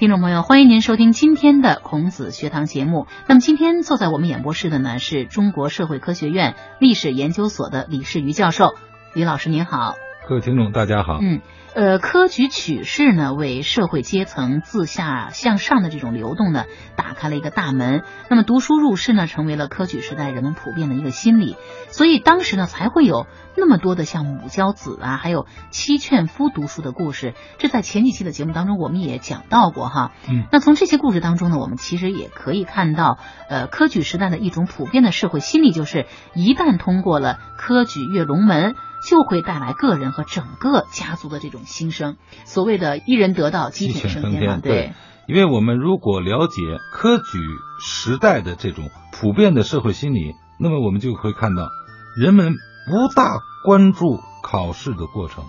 听众朋友，欢迎您收听今天的孔子学堂节目。那么今天坐在我们演播室的呢，是中国社会科学院历史研究所的李世瑜教授。李老师您好，各位听众大家好。嗯，呃，科举取士呢，为社会阶层自下向上的这种流动呢，打开了一个大门。那么读书入仕呢，成为了科举时代人们普遍的一个心理。所以当时呢，才会有那么多的像母教子啊，还有妻劝夫读书的故事。这在前几期的节目当中，我们也讲到过哈。嗯，那从这些故事当中呢，我们其实也可以看到，呃，科举时代的一种普遍的社会心理，就是一旦通过了科举跃龙门。就会带来个人和整个家族的这种兴盛。所谓的一人得道，鸡犬升天嘛，对。因为我们如果了解科举时代的这种普遍的社会心理，那么我们就会看到，人们不大关注考试的过程，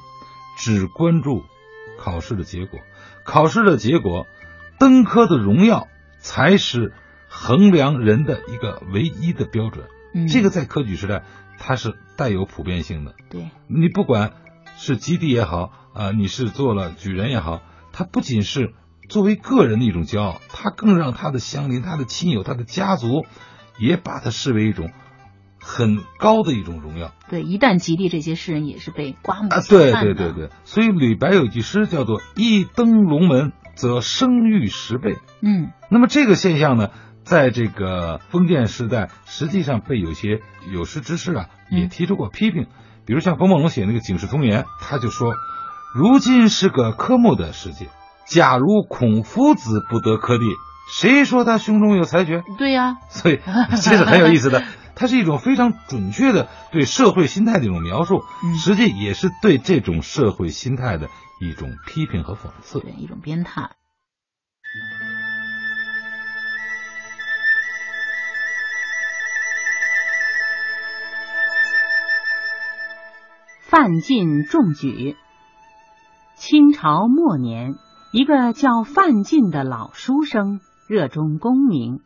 只关注考试的结果。考试的结果，登科的荣耀才是衡量人的一个唯一的标准。嗯，这个在科举时代。它是带有普遍性的，对你不管是基地也好啊，你是做了举人也好，它不仅是作为个人的一种骄傲，它更让他的乡邻、他的亲友、他的家族也把它视为一种很高的一种荣耀。对，一旦及第，这些诗人也是被刮目啊！对对对对，所以李白有句诗叫做“一登龙门，则声誉十倍”。嗯，那么这个现象呢？在这个封建时代，实际上被有些有识之士啊也提出过批评，比如像冯梦龙写那个《警世通言》，他就说：“如今是个科目的世界，假如孔夫子不得科第，谁说他胸中有才学？”对呀，所以这是很有意思的，它是一种非常准确的对社会心态的一种描述，实际也是对这种社会心态的一种批评和讽刺，对一种鞭挞。范进中举。清朝末年，一个叫范进的老书生，热衷功名，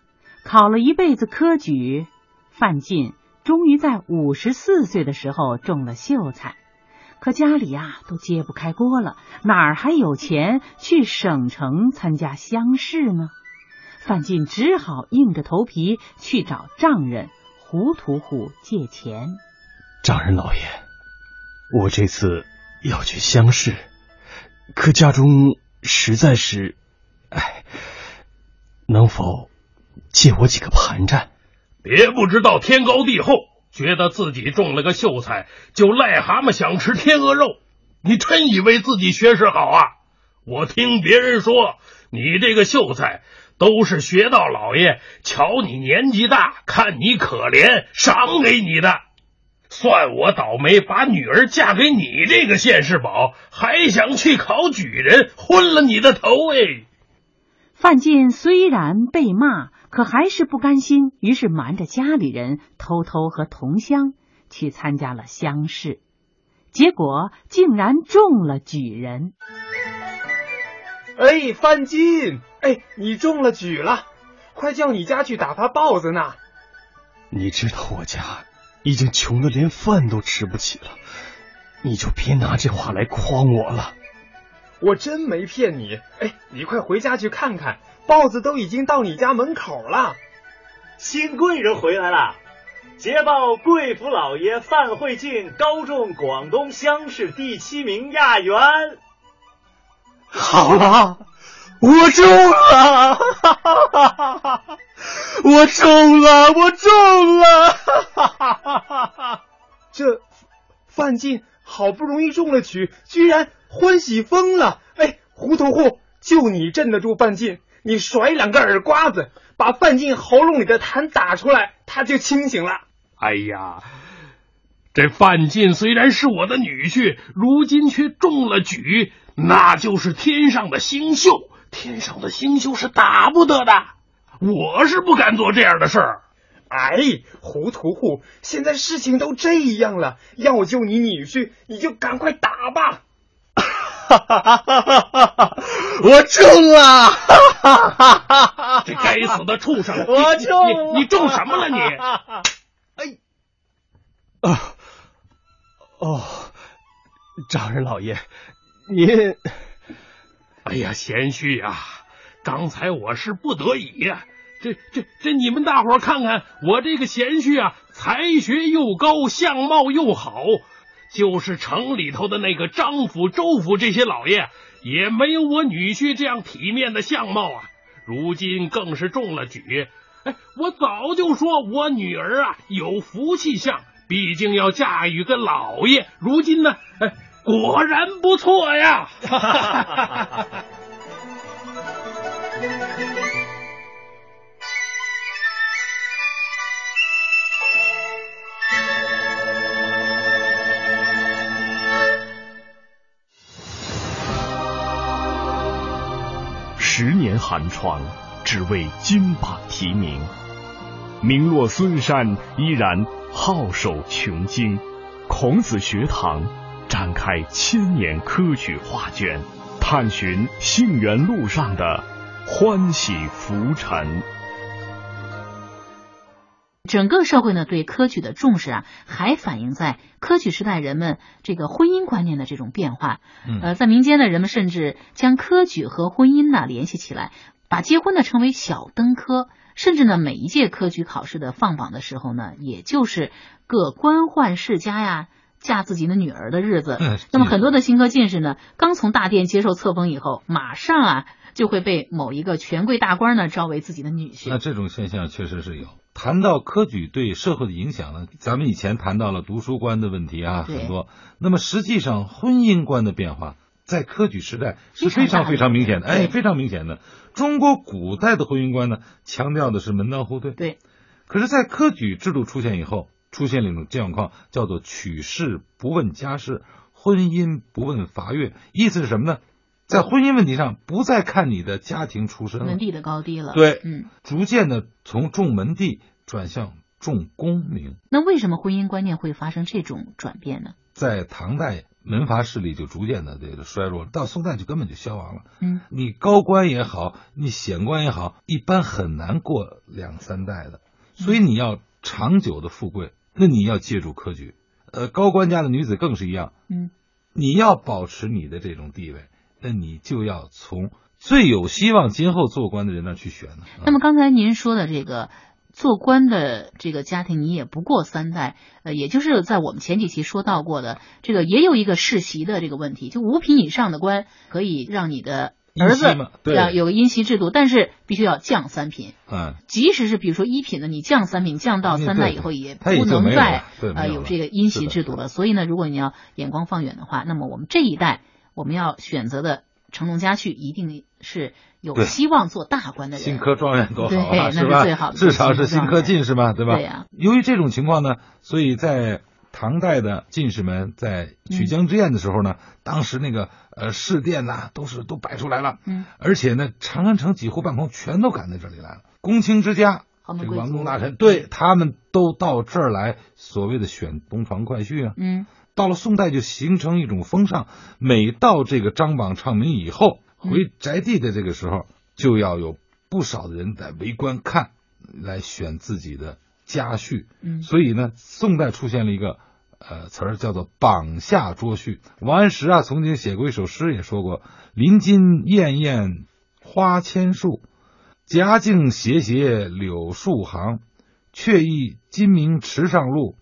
考了一辈子科举。范进终于在五十四岁的时候中了秀才，可家里呀都揭不开锅了，哪儿还有钱去省城参加乡试呢？范进只好硬着头皮去找丈人胡屠户借钱。丈人老爷。我这次要去乡试，可家中实在是，哎，能否借我几个盘缠？别不知道天高地厚，觉得自己中了个秀才就癞蛤蟆想吃天鹅肉，你真以为自己学识好啊？我听别人说，你这个秀才都是学道老爷瞧你年纪大，看你可怜，赏给你的。算我倒霉，把女儿嫁给你这个现世宝，还想去考举人，昏了你的头哎！范进虽然被骂，可还是不甘心，于是瞒着家里人，偷偷和同乡去参加了乡试，结果竟然中了举人。哎，范进，哎，你中了举了，快叫你家去打发豹子呢。你知道我家。已经穷的连饭都吃不起了，你就别拿这话来诓我了。我真没骗你。哎，你快回家去看看，豹子都已经到你家门口了。新贵人回来了，捷报贵府老爷范慧进高中广东乡试第七名亚元。好了，我中了。我中了，我中了！范进好不容易中了举，居然欢喜疯了！哎，胡屠户，就你镇得住范进？你甩两个耳刮子，把范进喉咙里的痰打出来，他就清醒了。哎呀，这范进虽然是我的女婿，如今却中了举，那就是天上的星宿，天上的星宿是打不得的。我是不敢做这样的事儿。哎，胡屠户，现在事情都这样了，要救你女婿，你就赶快打吧。哈哈哈哈哈哈！我中了！哈哈哈哈哈！这该死的畜生！我中！你你中什么了你？哎，啊，哦，丈人老爷，您，哎呀，贤婿呀！刚才我是不得已呀。这这这，你们大伙看看，我这个贤婿啊，才学又高，相貌又好，就是城里头的那个张府、周府这些老爷，也没有我女婿这样体面的相貌啊。如今更是中了举，哎，我早就说我女儿啊有福气相，毕竟要嫁与个老爷。如今呢，哎，果然不错呀。哈哈哈哈哈哈十年寒窗，只为金榜题名。名落孙山，依然皓首穷经。孔子学堂展开千年科举画卷，探寻杏园路上的欢喜浮沉。整个社会呢对科举的重视啊，还反映在科举时代人们这个婚姻观念的这种变化。呃，在民间呢，人们甚至将科举和婚姻呢联系起来，把结婚呢称为小登科。甚至呢，每一届科举考试的放榜的时候呢，也就是各官宦世家呀嫁自己的女儿的日子。那么很多的新科进士呢，刚从大殿接受册封以后，马上啊就会被某一个权贵大官呢招为自己的女婿。那这种现象确实是有。谈到科举对社会的影响呢，咱们以前谈到了读书观的问题啊，很多。那么实际上婚姻观的变化，在科举时代是非常非常明显的，哎，非常明显的。中国古代的婚姻观呢，强调的是门当户对。对。可是，在科举制度出现以后，出现了一种状况，叫做取士不问家事，婚姻不问罚阅。意思是什么呢？在婚姻问题上，不再看你的家庭出身、门第的高低了。对，嗯，逐渐的从重门第转向重功名。那为什么婚姻观念会发生这种转变呢？在唐代，门阀势力就逐渐的这个衰落，到宋代就根本就消亡了。嗯，你高官也好，你显官也好，一般很难过两三代的。所以你要长久的富贵，那你要借助科举。呃，高官家的女子更是一样。嗯，你要保持你的这种地位。那你就要从最有希望今后做官的人那去选呢。那么刚才您说的这个做官的这个家庭，你也不过三代，呃，也就是在我们前几期说到过的，这个也有一个世袭的这个问题，就五品以上的官可以让你的儿子要有个姻袭制度，但是必须要降三品。嗯，即使是比如说一品的，你降三品，降到三代以后也不能再呃有这个姻袭制度了。所以呢，如果你要眼光放远的话，那么我们这一代。我们要选择的成龙家婿，一定是有希望做大官的人。新科状元多好啊，是吧？最好的至少是新科进士嘛，对吧？对呀。由于这种情况呢，所以在唐代的进士们在曲江之宴的时候呢，当时那个呃试殿呐，都是都摆出来了。嗯。而且呢，长安城几乎半空全都赶在这里来了。公卿之家，这个王公大臣，对他们都到这儿来，所谓的选东床快婿啊。嗯。到了宋代就形成一种风尚，每到这个张榜唱名以后，回宅地的这个时候，就要有不少的人在围观看，来选自己的家婿。嗯，所以呢，宋代出现了一个呃词儿，叫做“榜下捉婿”。王安石啊，曾经写过一首诗，也说过：“林金艳艳花千树，夹径斜斜柳树行，却忆金明池上路。”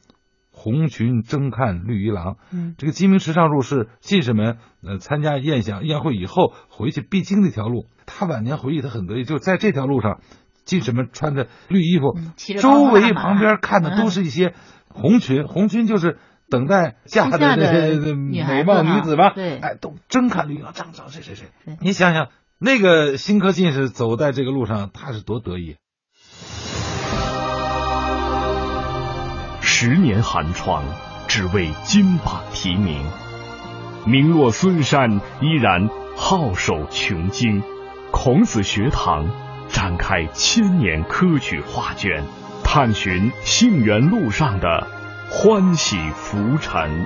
红裙争看绿衣郎，嗯，这个鸡鸣池上路是进士们呃参加宴享宴会以后回去必经的一条路。他晚年回忆，他很得意，就在这条路上，进士们穿着绿衣服，周围旁边看的都是一些红裙，红裙就是等待嫁的美貌女子吧？对，哎，都争看绿衣郎，张张谁谁谁？你想想，那个新科进士走在这个路上，他是多得意。十年寒窗，只为金榜题名。名落孙山，依然皓首穷经。孔子学堂展开千年科举画卷，探寻杏园路上的欢喜浮沉。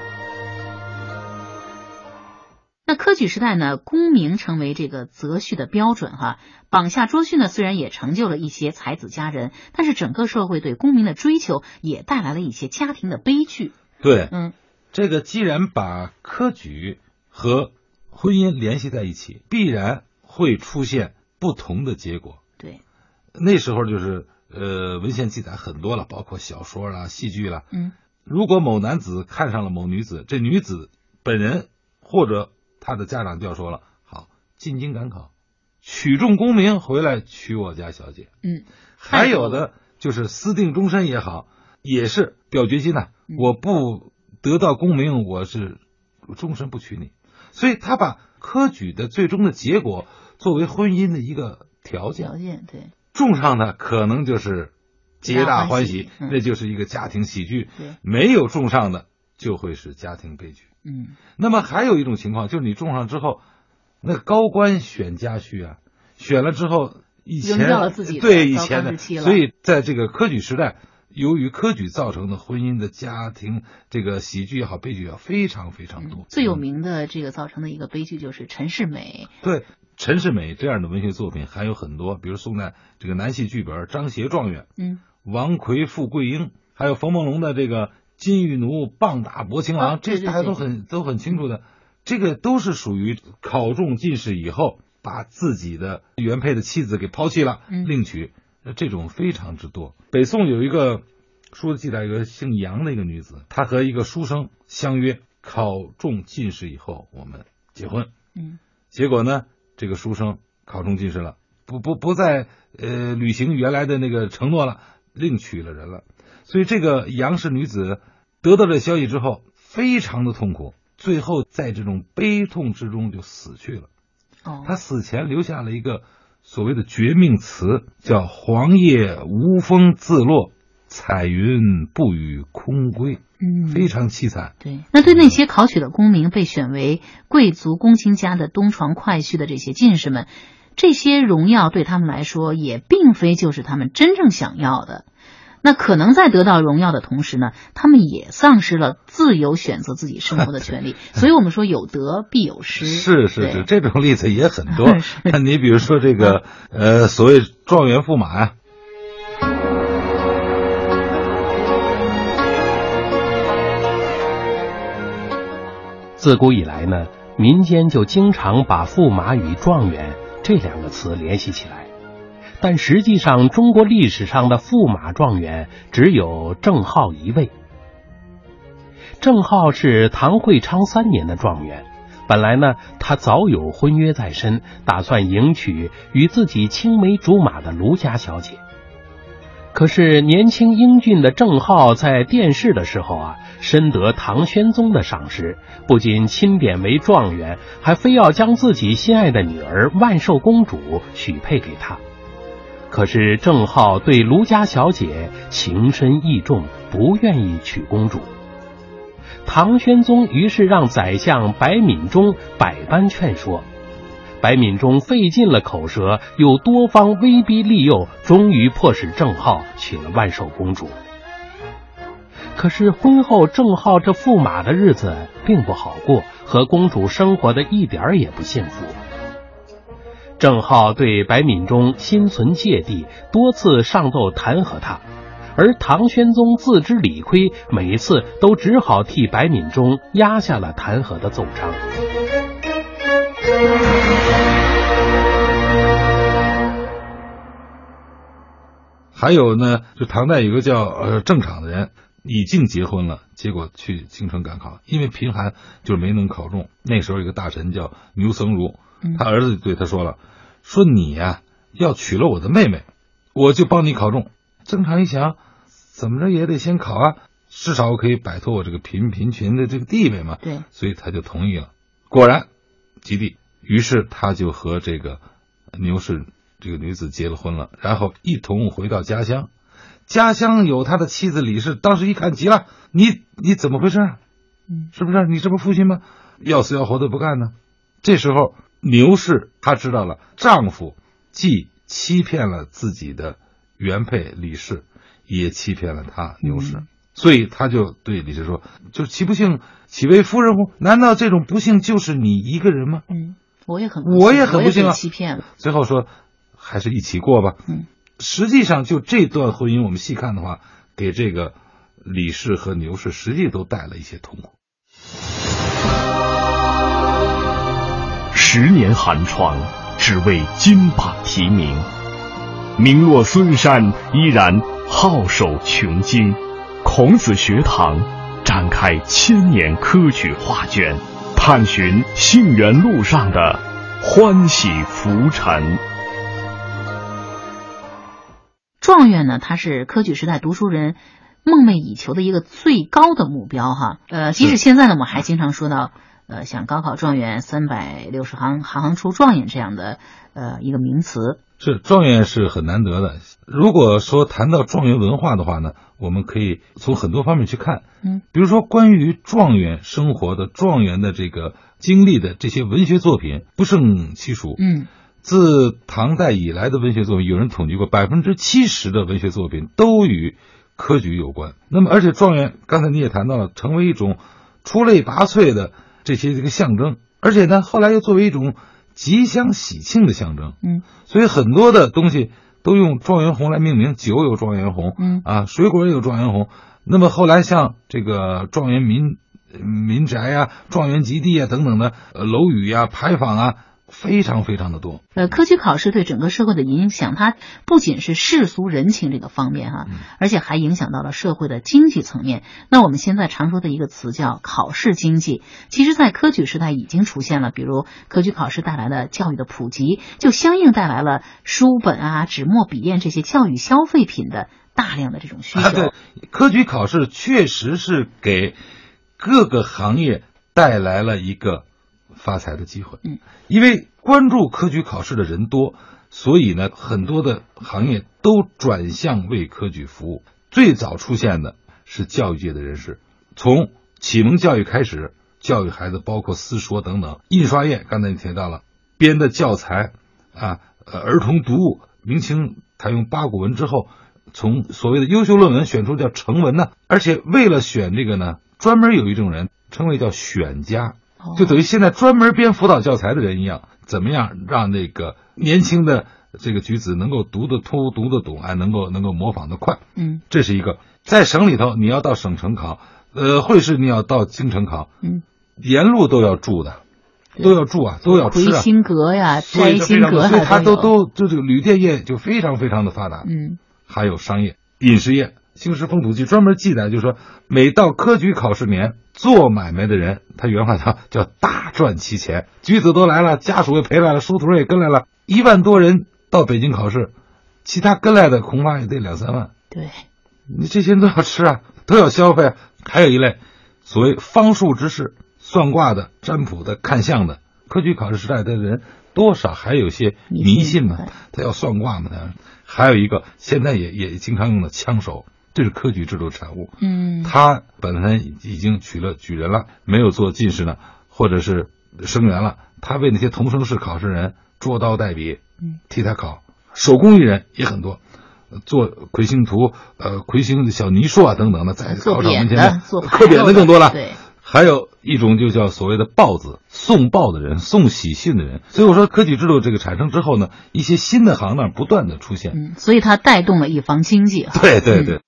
那科举时代呢，功名成为这个择婿的标准哈。榜下捉婿呢，虽然也成就了一些才子佳人，但是整个社会对功名的追求也带来了一些家庭的悲剧。对，嗯，这个既然把科举和婚姻联系在一起，必然会出现不同的结果。对，那时候就是呃，文献记载很多了，包括小说啦、戏剧啦。嗯，如果某男子看上了某女子，这女子本人或者他的家长就要说了：好，进京赶考，取中功名，回来娶我家小姐。嗯，还有的就是私定终身也好，也是表决心呐、嗯我不得到功名，我是终身不娶你。所以他把科举的最终的结果作为婚姻的一个条件，条件对，中上的可能就是皆大欢喜那就是一个家庭喜剧；对没有中上的就会是家庭悲剧。嗯那么还有一种情况，就是你种上之后，那高官选家婿啊，选了之后，以前了自己对以前的，所以在这个科举时代，由于科举造成的婚姻的家庭这个喜剧也好，悲剧也好，非常非常多。嗯最有名的这个造成的一个悲剧就是陈世美。对陈世美这样的文学作品还有很多，比如宋代这个南戏剧本《张协状元》，嗯，王奎富贵英，还有冯梦龙的这个金玉奴棒打薄情郎，这大家都很都很清楚的。这个都是属于考中进士以后，把自己的原配的妻子给抛弃了，嗯另娶，呃这种非常之多。北宋有一个书记载，有个姓杨的一个女子，她和一个书生相约，考中进士以后我们结婚。嗯结果呢，这个书生考中进士了，不不不再呃履行原来的那个承诺了，另娶了人了。所以这个杨氏女子得到这消息之后，非常的痛苦，最后在这种悲痛之中就死去了。哦，她死前留下了一个所谓的绝命词，叫“黄叶无风自落，彩云不与空归”，嗯非常凄惨。对，那对那些考取了功名、被选为贵族公卿家的东床快婿的这些进士们，这些荣耀对他们来说也并非就是他们真正想要的。那可能在得到荣耀的同时呢，他们也丧失了自由选择自己生活的权利。所以我们说有得必有失。是是是，这种例子也很多。那你比如说这个呃，所谓状元驸马呀、自古以来呢，民间就经常把驸马与状元这两个词联系起来，但实际上，中国历史上的驸马状元只有郑浩一位。郑浩是唐会昌三年的状元，本来呢，他早有婚约在身，打算迎娶与自己青梅竹马的卢家小姐。可是年轻英俊的郑浩在殿试的时候啊，深得唐玄宗的赏识，不仅钦点为状元，还非要将自己心爱的女儿万寿公主许配给他。可是郑浩对卢家小姐情深意重，不愿意娶公主。唐玄宗于是让宰相白敏中百般劝说。白敏中费尽了口舌，又多方威逼利诱，终于迫使郑浩娶了万寿公主。可是婚后，郑浩这驸马的日子并不好过，和公主生活的一点儿也不幸福。郑浩对白敏中心存芥蒂，多次上奏弹劾他，而唐玄宗自知理亏，每一次都只好替白敏中压下了弹劾的奏章。还有呢，就唐代有个叫呃郑敞的人，已经结婚了，结果去京城赶考，因为贫寒，就是没能考中。那时候有个大臣叫牛僧孺，他儿子对他说了，说你呀、要娶了我的妹妹，我就帮你考中。郑常一想，怎么着也得先考啊，至少我可以摆脱我这个贫贫群的这个地位嘛。对，所以他就同意了。果然，吉地，于是他就和这个牛氏这个女子结了婚了，然后一同回到家乡。家乡有他的妻子李氏，当时一看急了，你你怎么回事啊？嗯，是不是？你这不是父亲吗？要死要活的不干呢。这时候牛氏她知道了，丈夫既欺骗了自己的原配李氏，也欺骗了她牛氏。嗯所以她就对李氏说：“就岂不幸，岂为夫人乎？难道这种不幸就是你一个人吗嗯，我也很我也很不幸了。？”最后说：“还是一起过吧。”嗯，实际上就这段婚姻，我们细看的话，给这个李氏和牛氏实际都带了一些痛苦。十年寒窗，只为金榜题名。名落孙山，依然皓首穷经。孔子学堂展开千年科举画卷，探寻杏园路上的欢喜浮沉。状元呢，他是科举时代读书人梦寐以求的一个最高的目标哈。呃，即使现在呢，我们还经常说到，呃，像高考状元三百六十行，行行出状元这样的呃一个名词。是状元是很难得的。如果说谈到状元文化的话呢，我们可以从很多方面去看。嗯，比如说关于状元生活的、状元的这个经历的这些文学作品不胜其数。嗯，自唐代以来的文学作品，有人统计过，百分之七十的文学作品都与科举有关。那么，而且状元刚才你也谈到了，成为一种出类拔萃的这些这个象征，而且呢，后来又作为一种。吉祥喜庆的象征，嗯，所以很多的东西都用状元红来命名，酒有状元红，嗯啊，水果也有状元红。那么后来像这个状元民民宅啊、状元基地啊等等的呃楼宇呀、牌坊啊。非常非常的多。呃，科举考试对整个社会的影响，它不仅是世俗人情这个方面哈，而且还影响到了社会的经济层面。那我们现在常说的一个词叫考试经济，其实在科举时代已经出现了。比如科举考试带来的教育的普及，就相应带来了书本啊、纸墨笔砚这些教育消费品的大量的这种需求。对，科举考试确实是给各个行业带来了一个。发财的机会，嗯，因为关注科举考试的人多，所以呢，很多的行业都转向为科举服务。最早出现的是教育界的人士，从启蒙教育开始，教育孩子，包括私塾等等。印刷业刚才你提到了，编的教材啊，呃，儿童读物。明清采用八股文之后，从所谓的优秀论文选出叫成文呢，而且为了选这个呢，专门有一种人称为叫选家。就等于现在专门编辅导教材的人一样，怎么样让那个年轻的这个举子能够读得通、读得懂，哎，能够能够模仿得快。嗯，这是一个在省里头，你要到省城考，呃，会试你要到京城考，嗯，沿路都要住的，都要住啊，都要吃啊。回心阁呀，摘心阁，所以它都都就这个旅店业就非常非常的发达。嗯，还有商业、饮食业。《兴师风土记》专门记载，就是说，每到科举考试年，做买卖的人，他原话叫叫大赚其钱。举子都来了，家属也陪来了，书徒也跟来了，一万多人到北京考试，其他跟来的恐怕也得两三万。对，你这些人都要吃啊，都要消费啊。还有一类所谓方术之士，算卦的、占卜的、看相的。科举考试时代的人，多少还有些迷信嘛，他要算卦嘛。他还有一个，现在也也经常用的枪手。这是科举制度的产物。嗯，他本身已经取了举人了，没有做进士呢，或者是生员了。他为那些同生试考试人捉刀代笔，嗯，替他考。手工艺人也很多，做魁星图、呃魁星的小泥塑啊等等的，在考场门前的刻匾的更多了。对，还有一种就叫所谓的报子，送报的人，送喜信的人。所以我说，科举制度这个产生之后呢，一些新的行当不断的出现。嗯，所以它带动了一方经济。对对对。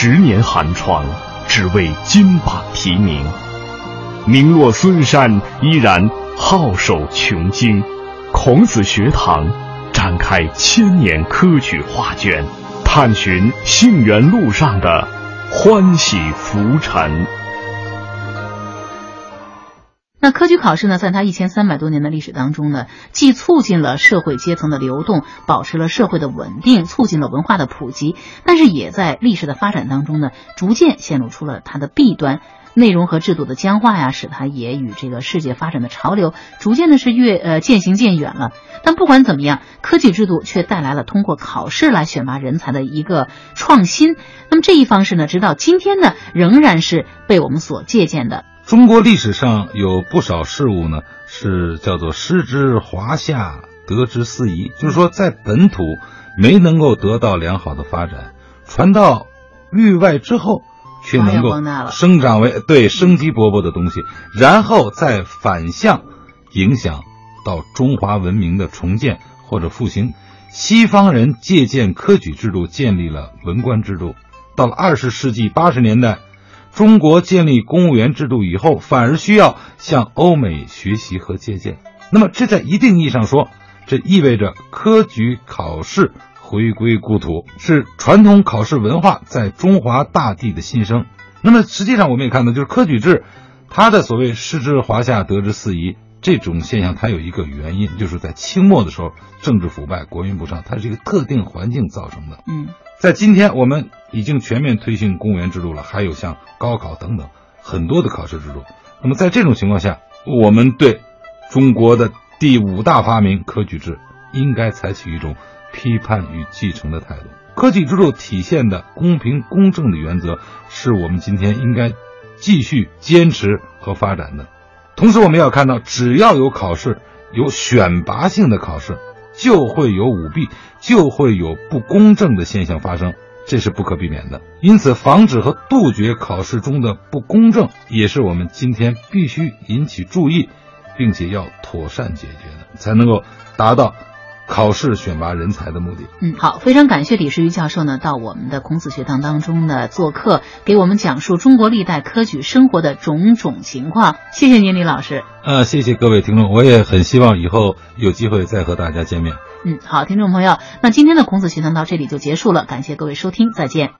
十年寒窗，只为金榜题名。名落孙山，依然皓首穷经。孔子学堂展开千年科举画卷，探寻杏园路上的欢喜浮沉。那科举考试呢，在它一千三百多年的历史当中呢，既促进了社会阶层的流动，保持了社会的稳定，促进了文化的普及，但是也在历史的发展当中呢，逐渐显露出了它的弊端。内容和制度的僵化呀，使它也与这个世界发展的潮流逐渐的是越呃渐行渐远了。但不管怎么样，科举制度却带来了通过考试来选拔人才的一个创新。那么这一方式呢，直到今天呢，仍然是被我们所借鉴的。中国历史上有不少事物呢，是叫做失之华夏，得之司夷，就是说在本土没能够得到良好的发展，传到域外之后，却能够生长为对生机勃勃的东西，然后再反向影响到中华文明的重建或者复兴。西方人借鉴科举制度，建立了文官制度。到了二十世纪八十年代。中国建立公务员制度以后，反而需要向欧美学习和借鉴。那么，这在一定意义上说，这意味着科举考试回归故土，是传统考试文化在中华大地的新生。那么，实际上我们也看到，就是科举制，它的所谓“失之华夏，得之四夷”这种现象，它有一个原因，就是在清末的时候，政治腐败，国运不畅，它是一个特定环境造成的。嗯。在今天，我们已经全面推行公务员制度了，还有像高考等等很多的考试制度。那么在这种情况下，我们对中国的第五大发明科举制应该采取一种批判与继承的态度。科举制度体现的公平公正的原则，是我们今天应该继续坚持和发展的。同时，我们要看到，只要有考试，有选拔性的考试。就会有舞弊，就会有不公正的现象发生，这是不可避免的。因此，防止和杜绝考试中的不公正，也是我们今天必须引起注意，并且要妥善解决的，才能够达到。考试选拔人才的目的。嗯，好，非常感谢李世瑜教授呢，到我们的孔子学堂当中呢做客，给我们讲述中国历代科举生活的种种情况。谢谢您，李老师。呃，谢谢各位听众，我也很希望以后有机会再和大家见面。嗯，好，听众朋友，那今天的孔子学堂到这里就结束了，感谢各位收听，再见。